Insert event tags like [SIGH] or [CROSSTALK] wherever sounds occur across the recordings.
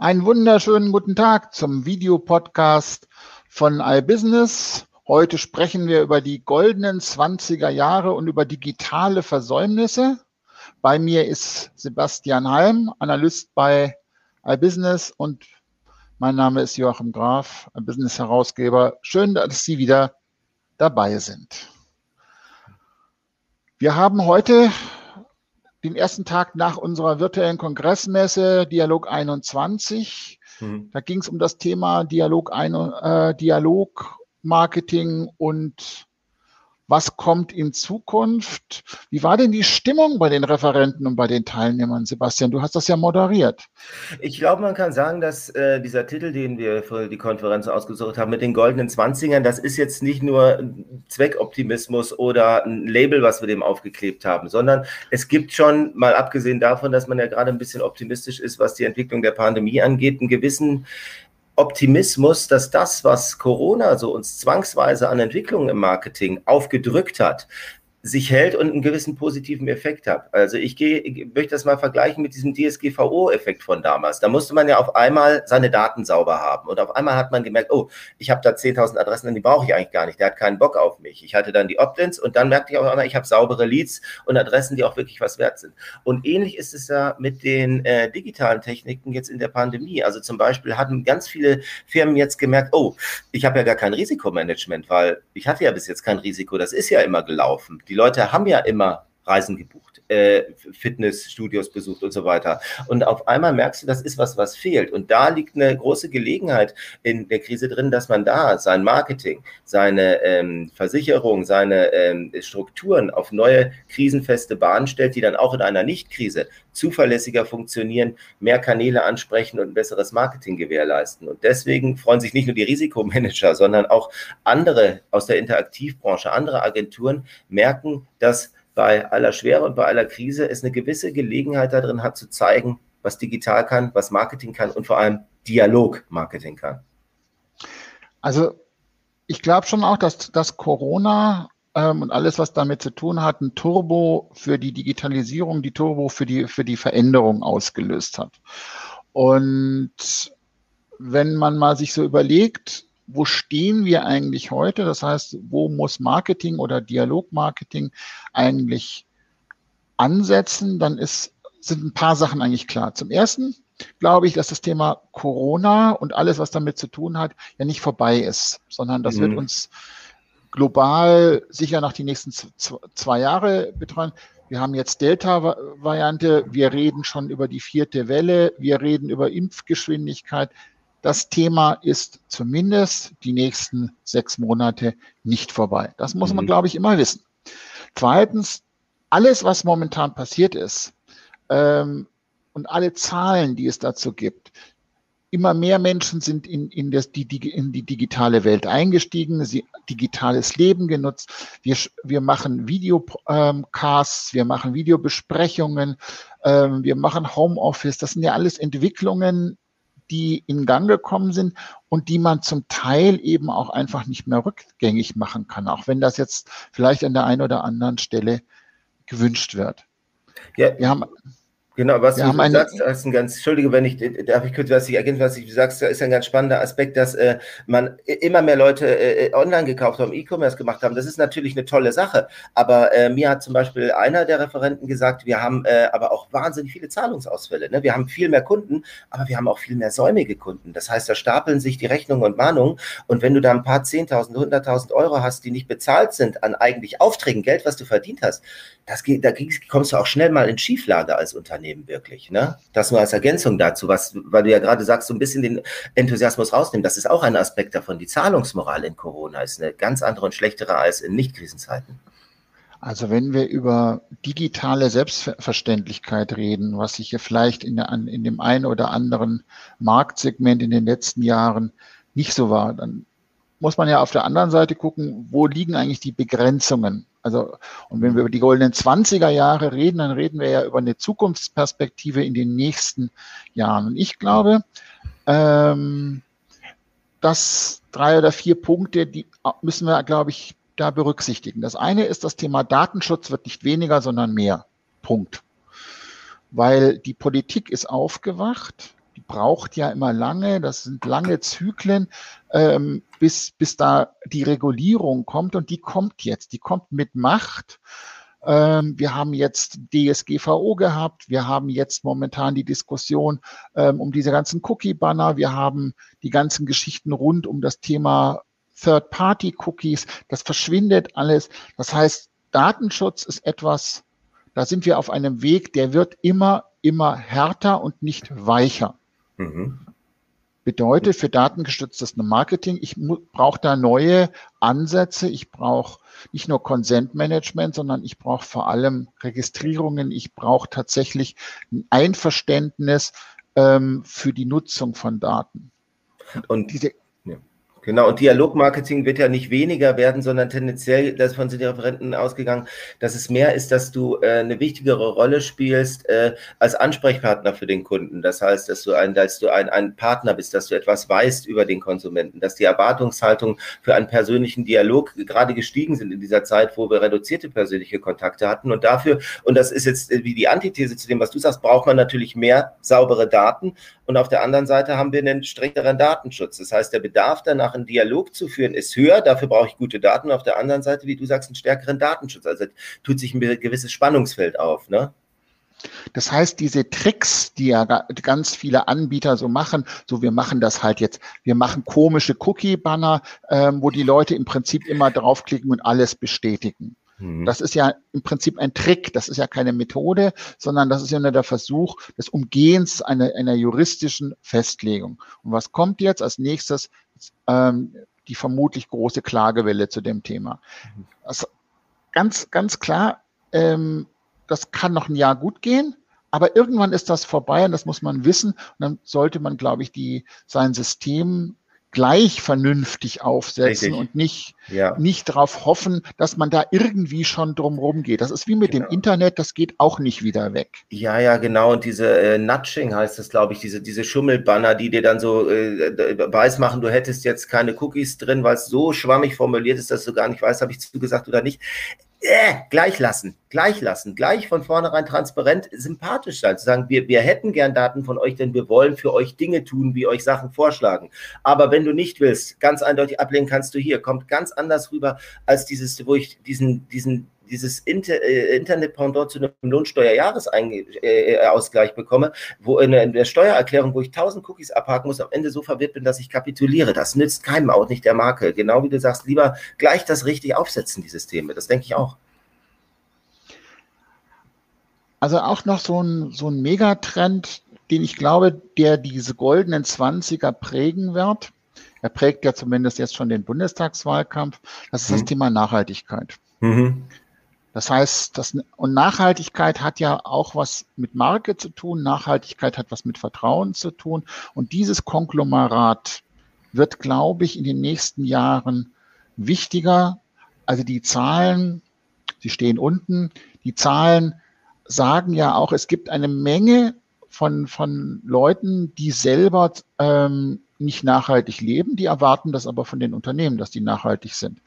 Einen wunderschönen guten Tag zum Videopodcast von iBusiness. Heute sprechen wir über die goldenen 20er Jahre und über digitale Versäumnisse. Bei mir ist Sebastian Halm, Analyst bei iBusiness und mein Name ist Joachim Graf, iBusiness Herausgeber. Schön, dass Sie wieder dabei sind. Wir haben heute den ersten Tag nach unserer virtuellen Kongressmesse Dialog 21. Mhm. Da ging es um das Thema Dialog, äh, Dialog Marketing und was kommt in Zukunft? Wie war denn die Stimmung bei den Referenten und bei den Teilnehmern, Sebastian? Du hast das ja moderiert. Ich glaube, man kann sagen, dass äh, dieser Titel, den wir für die Konferenz ausgesucht haben, mit den goldenen Zwanzigern, das ist jetzt nicht nur Zweckoptimismus oder ein Label, was wir dem aufgeklebt haben, sondern es gibt schon, mal abgesehen davon, dass man ja gerade ein bisschen optimistisch ist, was die Entwicklung der Pandemie angeht, einen gewissen Optimismus, dass das, was Corona so uns zwangsweise an Entwicklungen im Marketing aufgedrückt hat, sich hält und einen gewissen positiven Effekt hat. Also ich gehe, ich möchte das mal vergleichen mit diesem DSGVO-Effekt von damals. Da musste man ja auf einmal seine Daten sauber haben und auf einmal hat man gemerkt, oh, ich habe da 10.000 Adressen, die brauche ich eigentlich gar nicht. Der hat keinen Bock auf mich. Ich hatte dann die Opt-ins und dann merkte ich auch einmal, ich habe saubere Leads und Adressen, die auch wirklich was wert sind. Und ähnlich ist es ja mit den äh, digitalen Techniken jetzt in der Pandemie. Also zum Beispiel hatten ganz viele Firmen jetzt gemerkt, oh, ich habe ja gar kein Risikomanagement, weil ich hatte ja bis jetzt kein Risiko. Das ist ja immer gelaufen. Die Leute haben ja immer Reisen gebucht, äh, Fitnessstudios besucht und so weiter. Und auf einmal merkst du, das ist was, was fehlt. Und da liegt eine große Gelegenheit in der Krise drin, dass man da sein Marketing, seine ähm, Versicherung, seine ähm, Strukturen auf neue krisenfeste Bahnen stellt, die dann auch in einer Nicht-Krise zuverlässiger funktionieren, mehr Kanäle ansprechen und ein besseres Marketing gewährleisten. Und deswegen freuen sich nicht nur die Risikomanager, sondern auch andere aus der Interaktivbranche, andere Agenturen merken, dass bei aller Schwere und bei aller Krise es eine gewisse Gelegenheit darin hat, zu zeigen, was digital kann, was Marketing kann und vor allem Dialog-Marketing kann. Also ich glaube schon auch, dass, dass Corona ähm, und alles, was damit zu tun hat, ein Turbo für die Digitalisierung, die Turbo für die, für die Veränderung ausgelöst hat. Und wenn man mal sich so überlegt, wo stehen wir eigentlich heute? Das heißt, wo muss Marketing oder Dialogmarketing eigentlich ansetzen? Dann ist, sind ein paar Sachen eigentlich klar. Zum ersten glaube ich, dass das Thema Corona und alles, was damit zu tun hat, ja nicht vorbei ist, sondern das mhm. wird uns global sicher noch die nächsten zwei Jahre betreuen. Wir haben jetzt Delta-Variante, wir reden schon über die vierte Welle, wir reden über Impfgeschwindigkeit, das Thema ist zumindest die nächsten sechs Monate nicht vorbei. Das muss man, mhm. glaube ich, immer wissen. Zweitens, alles, was momentan passiert ist ähm, und alle Zahlen, die es dazu gibt, immer mehr Menschen sind in, in, das, die, die, in die digitale Welt eingestiegen, sie digitales Leben genutzt. Wir, wir machen Videocasts, ähm, wir machen Videobesprechungen, ähm, wir machen Homeoffice. Das sind ja alles Entwicklungen, die in Gang gekommen sind und die man zum Teil eben auch einfach nicht mehr rückgängig machen kann, auch wenn das jetzt vielleicht an der einen oder anderen Stelle gewünscht wird. Ja, wir haben Genau, was wir du sagst, ist ein ganz, entschuldige, wenn ich, darf ich kurz was ich ergänzen, was ich sagst, ist ein ganz spannender Aspekt, dass äh, man immer mehr Leute äh, online gekauft haben, E-Commerce gemacht haben. Das ist natürlich eine tolle Sache. Aber äh, mir hat zum Beispiel einer der Referenten gesagt, wir haben äh, aber auch wahnsinnig viele Zahlungsausfälle. Ne? Wir haben viel mehr Kunden, aber wir haben auch viel mehr säumige Kunden. Das heißt, da stapeln sich die Rechnungen und Mahnungen. Und wenn du da ein paar 10.000, 100.000 Euro hast, die nicht bezahlt sind an eigentlich Aufträgen, Geld, was du verdient hast, das da kommst du auch schnell mal in Schieflage als Unternehmen. Unternehmen wirklich. Ne? Das nur als Ergänzung dazu, was, weil du ja gerade sagst, so ein bisschen den Enthusiasmus rausnehmen. Das ist auch ein Aspekt davon. Die Zahlungsmoral in Corona ist eine ganz andere und schlechtere als in Nicht-Krisenzeiten. Also wenn wir über digitale Selbstverständlichkeit reden, was sich hier vielleicht in, in dem einen oder anderen Marktsegment in den letzten Jahren nicht so war, dann muss man ja auf der anderen Seite gucken, wo liegen eigentlich die Begrenzungen also, und wenn wir über die goldenen 20er Jahre reden, dann reden wir ja über eine Zukunftsperspektive in den nächsten Jahren. Und ich glaube, ähm, dass drei oder vier Punkte, die müssen wir, glaube ich, da berücksichtigen. Das eine ist, das Thema Datenschutz wird nicht weniger, sondern mehr. Punkt. Weil die Politik ist aufgewacht, braucht ja immer lange, das sind lange Zyklen, ähm, bis, bis da die Regulierung kommt und die kommt jetzt, die kommt mit Macht. Ähm, wir haben jetzt DSGVO gehabt. Wir haben jetzt momentan die Diskussion ähm, um diese ganzen Cookie-Banner. Wir haben die ganzen Geschichten rund um das Thema Third-Party-Cookies. Das verschwindet alles. Das heißt, Datenschutz ist etwas, da sind wir auf einem Weg, der wird immer, immer härter und nicht weicher. Mhm bedeutet für datengestütztes Marketing, ich brauche da neue Ansätze, ich brauche nicht nur Consent Management, sondern ich brauche vor allem Registrierungen, ich brauche tatsächlich ein Einverständnis ähm, für die Nutzung von Daten. Und diese Genau, und Dialogmarketing wird ja nicht weniger werden, sondern tendenziell, davon sind die Referenten ausgegangen, dass es mehr ist, dass du äh, eine wichtigere Rolle spielst äh, als Ansprechpartner für den Kunden. Das heißt, dass du, ein, dass du ein, ein Partner bist, dass du etwas weißt über den Konsumenten, dass die Erwartungshaltung für einen persönlichen Dialog gerade gestiegen sind in dieser Zeit, wo wir reduzierte persönliche Kontakte hatten. Und dafür, und das ist jetzt wie die Antithese zu dem, was du sagst, braucht man natürlich mehr saubere Daten. Und auf der anderen Seite haben wir einen strengeren Datenschutz. Das heißt, der Bedarf danach einen Dialog zu führen, ist höher. Dafür brauche ich gute Daten. Auf der anderen Seite, wie du sagst, einen stärkeren Datenschutz. Also tut sich ein gewisses Spannungsfeld auf. Ne? Das heißt, diese Tricks, die ja ganz viele Anbieter so machen, so wir machen das halt jetzt, wir machen komische Cookie-Banner, ähm, wo die Leute im Prinzip immer draufklicken und alles bestätigen. Mhm. Das ist ja im Prinzip ein Trick, das ist ja keine Methode, sondern das ist ja nur der Versuch des Umgehens einer, einer juristischen Festlegung. Und was kommt jetzt als nächstes? Ähm, die vermutlich große Klagewelle zu dem Thema. Also ganz, ganz klar, ähm, das kann noch ein Jahr gut gehen, aber irgendwann ist das vorbei und das muss man wissen. Und dann sollte man, glaube ich, die, sein System gleich vernünftig aufsetzen Richtig. und nicht, ja. nicht darauf hoffen, dass man da irgendwie schon drumherum geht. Das ist wie mit genau. dem Internet, das geht auch nicht wieder weg. Ja, ja, genau. Und diese äh, Nudging heißt das, glaube ich, diese, diese Schummelbanner, die dir dann so äh, weiß machen, du hättest jetzt keine Cookies drin, weil es so schwammig formuliert ist, dass du gar nicht weißt, habe ich zugesagt oder nicht äh, gleich lassen, gleich lassen, gleich von vornherein transparent, sympathisch sein, zu sagen, wir, wir hätten gern Daten von euch, denn wir wollen für euch Dinge tun, wie euch Sachen vorschlagen. Aber wenn du nicht willst, ganz eindeutig ablehnen kannst du hier, kommt ganz anders rüber als dieses, wo ich diesen, diesen dieses Inter, äh, Internet-Pendant zu einem Lohnsteuerjahresausgleich äh, bekomme, wo in, in, der Steuererklärung, wo ich 1000 Cookies abhaken muss, am Ende so verwirrt bin, dass ich kapituliere. Das nützt keinem, auch nicht der Marke. Genau wie du sagst, lieber gleich das richtig aufsetzen, die Systeme. Das denke ich auch. Also auch noch so ein, so ein Megatrend, den ich glaube, der diese goldenen Zwanziger prägen wird. Er prägt ja zumindest jetzt schon den Bundestagswahlkampf. Das ist mhm. das Thema Nachhaltigkeit. Mhm. Das heißt, das, und Nachhaltigkeit hat ja auch was mit Marke zu tun. Nachhaltigkeit hat was mit Vertrauen zu tun. Und dieses Konglomerat wird, glaube ich, in den nächsten Jahren wichtiger. Also die Zahlen, sie stehen unten, die Zahlen sagen ja auch, es gibt eine Menge von, von Leuten, die selber ähm, nicht nachhaltig leben, die erwarten das aber von den Unternehmen, dass die nachhaltig sind.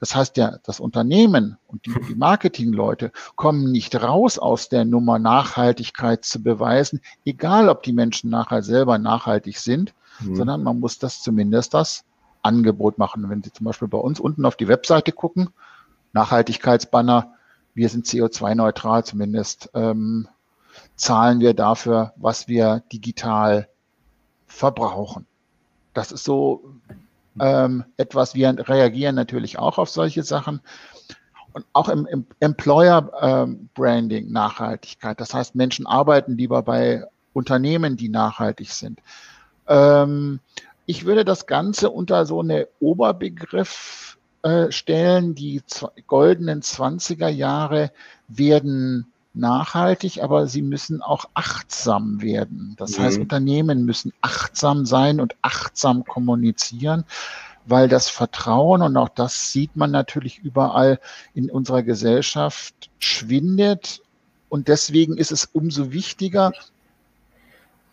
Das heißt, ja, das Unternehmen und die, die [LAUGHS] Marketingleute kommen nicht raus aus der Nummer Nachhaltigkeit zu beweisen, egal ob die Menschen nachher selber nachhaltig sind, mhm. sondern man muss das zumindest das Angebot machen. Wenn Sie zum Beispiel bei uns unten auf die Webseite gucken, Nachhaltigkeitsbanner, wir sind CO2-neutral, zumindest ähm, zahlen wir dafür, was wir digital verbrauchen. Das ist so ähm, etwas. Wir reagieren natürlich auch auf solche Sachen. Und auch im, im Employer ähm, Branding Nachhaltigkeit. Das heißt, Menschen arbeiten lieber bei Unternehmen, die nachhaltig sind. Ähm, ich würde das Ganze unter so eine Oberbegriff äh, stellen. Die goldenen 20er Jahre werden nachhaltig, aber sie müssen auch achtsam werden. Das mhm. heißt, Unternehmen müssen achtsam sein und achtsam kommunizieren, weil das Vertrauen, und auch das sieht man natürlich überall in unserer Gesellschaft, schwindet. Und deswegen ist es umso wichtiger,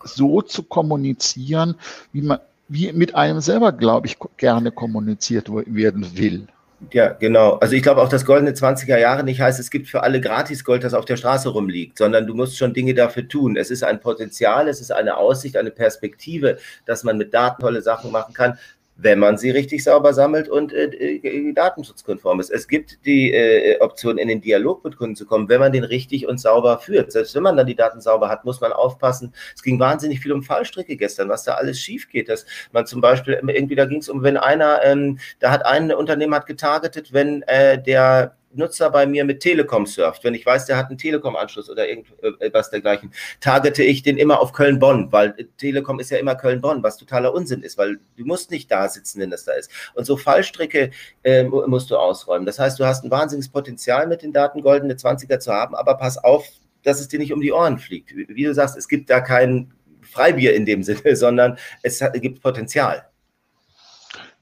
so zu kommunizieren, wie man, wie mit einem selber, glaube ich, gerne kommuniziert werden will. Ja, genau. Also ich glaube auch, dass goldene 20er Jahre nicht heißt, es gibt für alle gratis Gold, das auf der Straße rumliegt, sondern du musst schon Dinge dafür tun. Es ist ein Potenzial, es ist eine Aussicht, eine Perspektive, dass man mit Daten tolle Sachen machen kann wenn man sie richtig sauber sammelt und äh, äh, datenschutzkonform ist. Es gibt die äh, Option, in den Dialog mit Kunden zu kommen, wenn man den richtig und sauber führt. Selbst wenn man dann die Daten sauber hat, muss man aufpassen. Es ging wahnsinnig viel um Fallstricke gestern, was da alles schief geht. Dass man zum Beispiel irgendwie, da ging es um, wenn einer, ähm, da hat ein Unternehmen hat getargetet, wenn äh, der Nutzer bei mir mit Telekom surft, wenn ich weiß, der hat einen Telekom-Anschluss oder irgendwas dergleichen, targete ich den immer auf Köln-Bonn, weil Telekom ist ja immer Köln-Bonn, was totaler Unsinn ist, weil du musst nicht da sitzen, wenn das da ist. Und so Fallstricke äh, musst du ausräumen. Das heißt, du hast ein wahnsinniges Potenzial mit den Daten goldene 20er zu haben, aber pass auf, dass es dir nicht um die Ohren fliegt. Wie du sagst, es gibt da kein Freibier in dem Sinne, [LAUGHS] sondern es gibt Potenzial.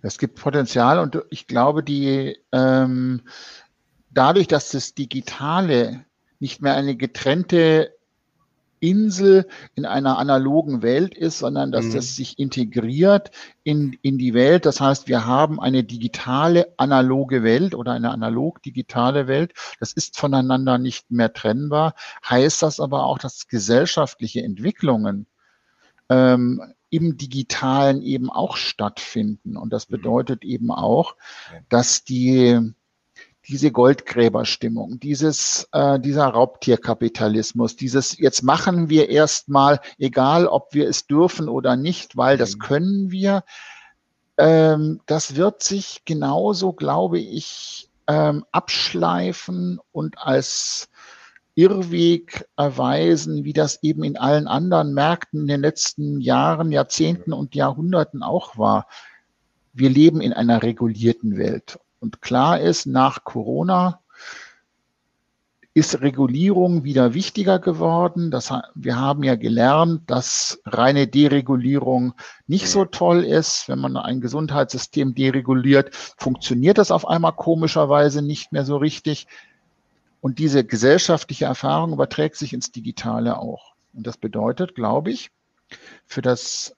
Es gibt Potenzial und ich glaube, die ähm, dadurch, dass das Digitale nicht mehr eine getrennte Insel in einer analogen Welt ist, sondern dass mhm. das sich integriert in, in die Welt. Das heißt, wir haben eine digitale analoge Welt oder eine analog-digitale Welt. Das ist voneinander nicht mehr trennbar. Heißt das aber auch, dass gesellschaftliche Entwicklungen ähm, im Digitalen eben auch stattfinden. Und das mhm. bedeutet eben auch, dass die diese Goldgräberstimmung, dieses, äh, dieser Raubtierkapitalismus, dieses jetzt machen wir erstmal, egal ob wir es dürfen oder nicht, weil das mhm. können wir, ähm, das wird sich genauso, glaube ich, ähm, abschleifen und als Irrweg erweisen, wie das eben in allen anderen Märkten in den letzten Jahren, Jahrzehnten und Jahrhunderten auch war. Wir leben in einer regulierten Welt. Und klar ist, nach Corona ist Regulierung wieder wichtiger geworden. Das, wir haben ja gelernt, dass reine Deregulierung nicht so toll ist. Wenn man ein Gesundheitssystem dereguliert, funktioniert das auf einmal komischerweise nicht mehr so richtig. Und diese gesellschaftliche Erfahrung überträgt sich ins Digitale auch. Und das bedeutet, glaube ich, für das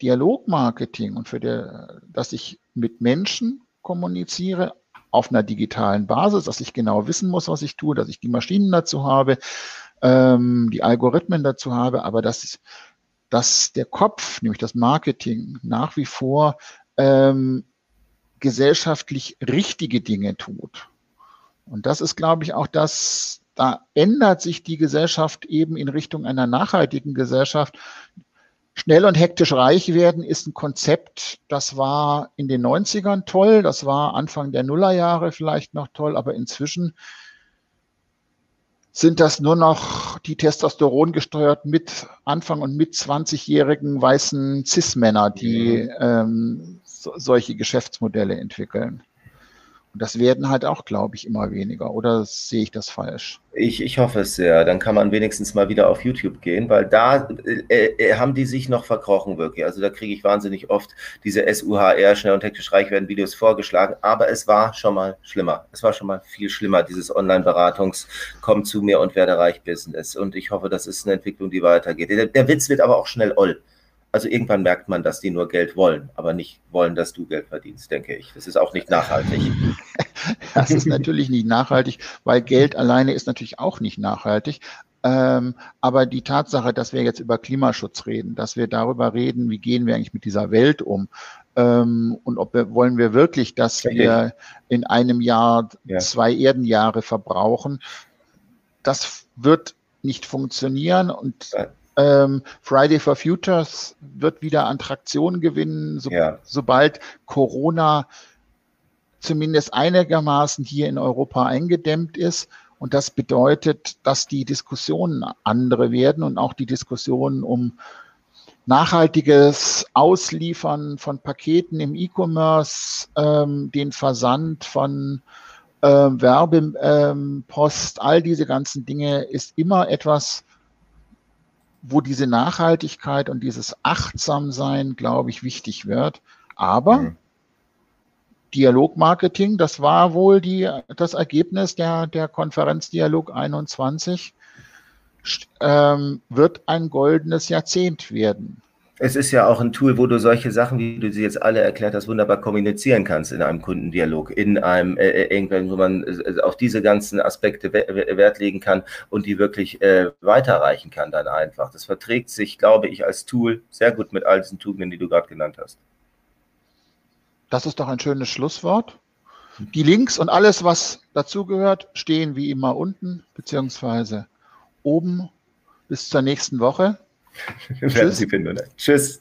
Dialogmarketing und für der, dass ich mit Menschen kommuniziere auf einer digitalen Basis, dass ich genau wissen muss, was ich tue, dass ich die Maschinen dazu habe, ähm, die Algorithmen dazu habe, aber dass, dass der Kopf, nämlich das Marketing, nach wie vor ähm, gesellschaftlich richtige Dinge tut. Und das ist, glaube ich, auch das, da ändert sich die Gesellschaft eben in Richtung einer nachhaltigen Gesellschaft, Schnell und hektisch reich werden ist ein Konzept, das war in den 90ern toll, das war Anfang der Nullerjahre vielleicht noch toll, aber inzwischen sind das nur noch die Testosteron gesteuert mit Anfang und mit 20-jährigen weißen Cis-Männer, die mhm. ähm, so, solche Geschäftsmodelle entwickeln. Und das werden halt auch, glaube ich, immer weniger. Oder sehe ich das falsch? Ich, ich hoffe es sehr. Dann kann man wenigstens mal wieder auf YouTube gehen, weil da äh, äh, haben die sich noch verkrochen wirklich. Also da kriege ich wahnsinnig oft diese SUHR, schnell und hektisch reich werden Videos vorgeschlagen. Aber es war schon mal schlimmer. Es war schon mal viel schlimmer, dieses Online-Beratungs, komm zu mir und werde reich Business. Und ich hoffe, das ist eine Entwicklung, die weitergeht. Der, der Witz wird aber auch schnell oll. Also irgendwann merkt man, dass die nur Geld wollen, aber nicht wollen, dass du Geld verdienst, denke ich. Das ist auch nicht nachhaltig. [LAUGHS] Das ist natürlich nicht nachhaltig, weil Geld alleine ist natürlich auch nicht nachhaltig. Ähm, aber die Tatsache, dass wir jetzt über Klimaschutz reden, dass wir darüber reden, wie gehen wir eigentlich mit dieser Welt um ähm, und ob wir wollen wir wirklich, dass Richtig. wir in einem Jahr ja. zwei Erdenjahre verbrauchen, das wird nicht funktionieren und ähm, Friday for Futures wird wieder an Traktion gewinnen, so, ja. sobald Corona zumindest einigermaßen hier in Europa eingedämmt ist. Und das bedeutet, dass die Diskussionen andere werden und auch die Diskussionen um nachhaltiges Ausliefern von Paketen im E-Commerce, ähm, den Versand von ähm, Werbepost, ähm, all diese ganzen Dinge ist immer etwas, wo diese Nachhaltigkeit und dieses Achtsamsein, glaube ich, wichtig wird. Aber mhm. Dialogmarketing, das war wohl die, das Ergebnis der, der Konferenz Dialog 21, ähm, wird ein goldenes Jahrzehnt werden. Es ist ja auch ein Tool, wo du solche Sachen, wie du sie jetzt alle erklärt hast, wunderbar kommunizieren kannst in einem Kundendialog, in einem äh, äh irgendwann, wo man äh, auf diese ganzen Aspekte Wert legen kann und die wirklich äh, weiterreichen kann dann einfach. Das verträgt sich, glaube ich, als Tool sehr gut mit all diesen Tugenden, die du gerade genannt hast. Das ist doch ein schönes Schlusswort. Die Links und alles, was dazugehört, stehen wie immer unten beziehungsweise oben. Bis zur nächsten Woche. [LAUGHS] Tschüss. Tschüss.